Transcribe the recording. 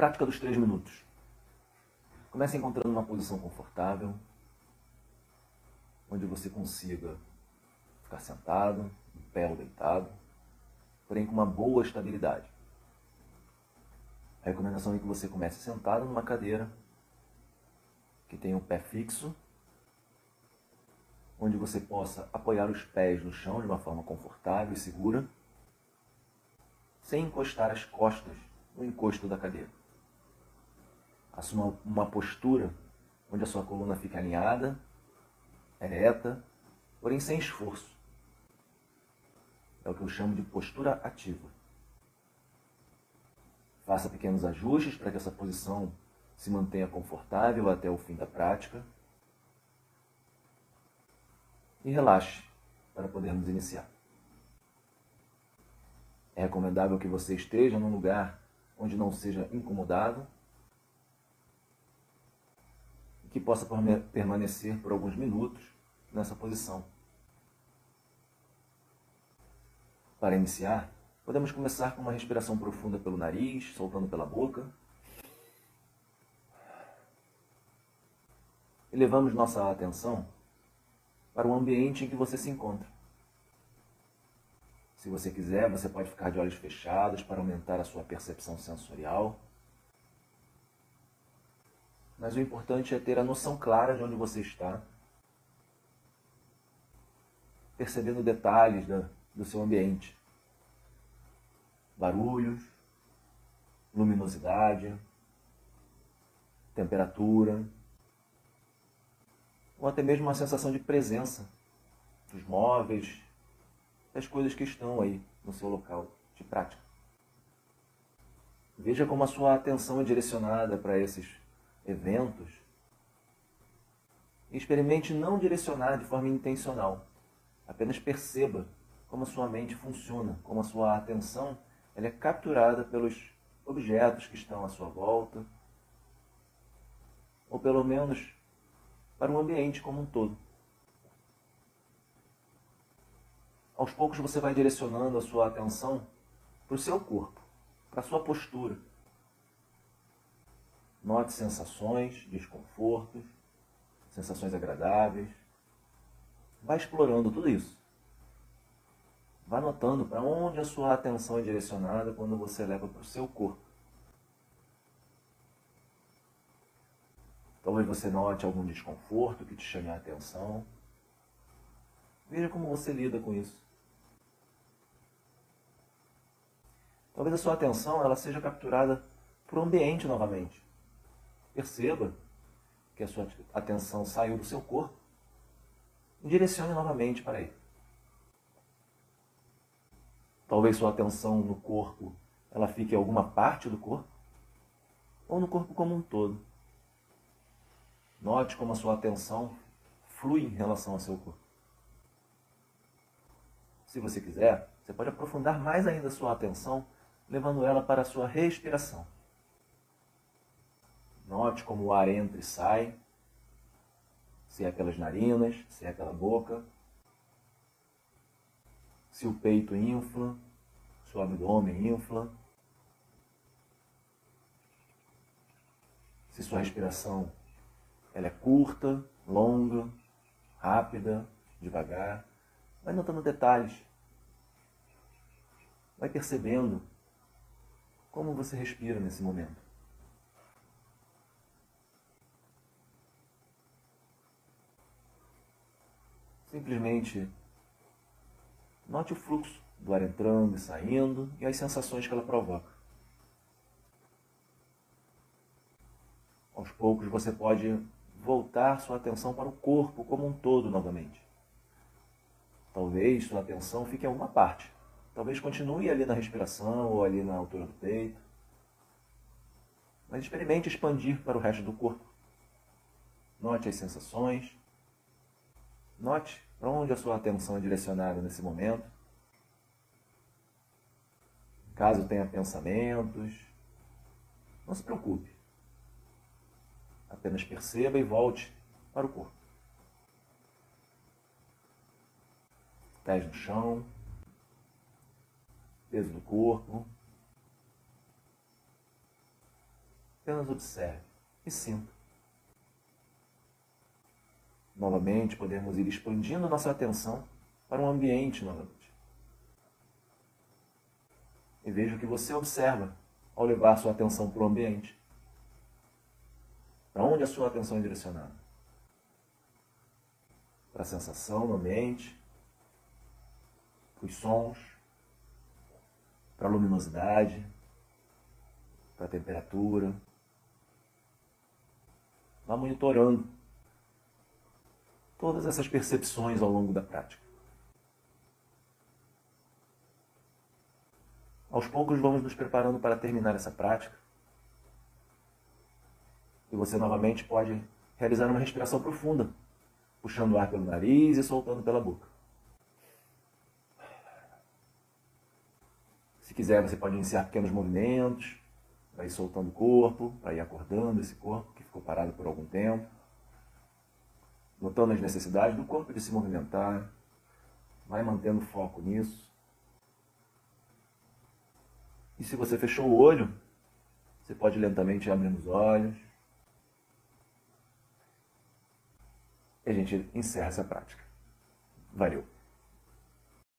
Prática dos três minutos. Comece encontrando uma posição confortável, onde você consiga ficar sentado, em pé ou deitado, porém com uma boa estabilidade. A recomendação é que você comece sentado numa cadeira que tenha o um pé fixo, onde você possa apoiar os pés no chão de uma forma confortável e segura, sem encostar as costas no encosto da cadeira. Assuma uma postura onde a sua coluna fica alinhada, ereta, porém sem esforço. É o que eu chamo de postura ativa. Faça pequenos ajustes para que essa posição se mantenha confortável até o fim da prática. E relaxe para podermos iniciar. É recomendável que você esteja num lugar onde não seja incomodado que possa permanecer por alguns minutos nessa posição. Para iniciar, Podemos começar com uma respiração profunda pelo nariz, soltando pela boca. E levamos nossa atenção para o ambiente em que você se encontra. Se você quiser, você pode ficar de olhos fechados para aumentar a sua percepção sensorial. Mas o importante é ter a noção clara de onde você está, percebendo detalhes do seu ambiente barulhos, luminosidade, temperatura, ou até mesmo uma sensação de presença dos móveis, das coisas que estão aí no seu local de prática. Veja como a sua atenção é direcionada para esses eventos experimente não direcionar de forma intencional. Apenas perceba como a sua mente funciona, como a sua atenção ela é capturada pelos objetos que estão à sua volta, ou pelo menos para o ambiente como um todo. Aos poucos você vai direcionando a sua atenção para o seu corpo, para a sua postura. Note sensações, desconfortos, sensações agradáveis. Vai explorando tudo isso. Vá notando para onde a sua atenção é direcionada quando você leva para o seu corpo. Talvez você note algum desconforto que te chame a atenção. Veja como você lida com isso. Talvez a sua atenção ela seja capturada por um ambiente novamente. Perceba que a sua atenção saiu do seu corpo e direcione novamente para ele. Talvez sua atenção no corpo ela fique em alguma parte do corpo ou no corpo como um todo. Note como a sua atenção flui em relação ao seu corpo. Se você quiser, você pode aprofundar mais ainda a sua atenção, levando ela para a sua respiração. Note como o ar entra e sai, se é pelas narinas, se é pela boca, se o peito infla, se o abdômen infla, se sua respiração ela é curta, longa, rápida, devagar. Vai notando detalhes. Vai percebendo como você respira nesse momento. Simplesmente Note o fluxo do ar entrando e saindo e as sensações que ela provoca. Aos poucos você pode voltar sua atenção para o corpo como um todo novamente. Talvez sua atenção fique em alguma parte. Talvez continue ali na respiração ou ali na altura do peito. Mas experimente expandir para o resto do corpo. Note as sensações. Note para onde a sua atenção é direcionada nesse momento? Caso tenha pensamentos, não se preocupe. Apenas perceba e volte para o corpo. Pés no chão, peso do corpo. Apenas observe e sinta. Novamente, podemos ir expandindo nossa atenção para o ambiente novamente. E veja o que você observa ao levar sua atenção para o ambiente. Para onde a sua atenção é direcionada? Para a sensação no ambiente, para os sons, para a luminosidade, para a temperatura. Vá monitorando todas essas percepções ao longo da prática. Aos poucos vamos nos preparando para terminar essa prática. E você novamente pode realizar uma respiração profunda, puxando o ar pelo nariz e soltando pela boca. Se quiser, você pode iniciar pequenos movimentos, para ir soltando o corpo, para ir acordando esse corpo que ficou parado por algum tempo, notando as necessidades do corpo de se movimentar, vai mantendo foco nisso. E se você fechou o olho, você pode lentamente abrir os olhos. E a gente encerra essa prática. Valeu!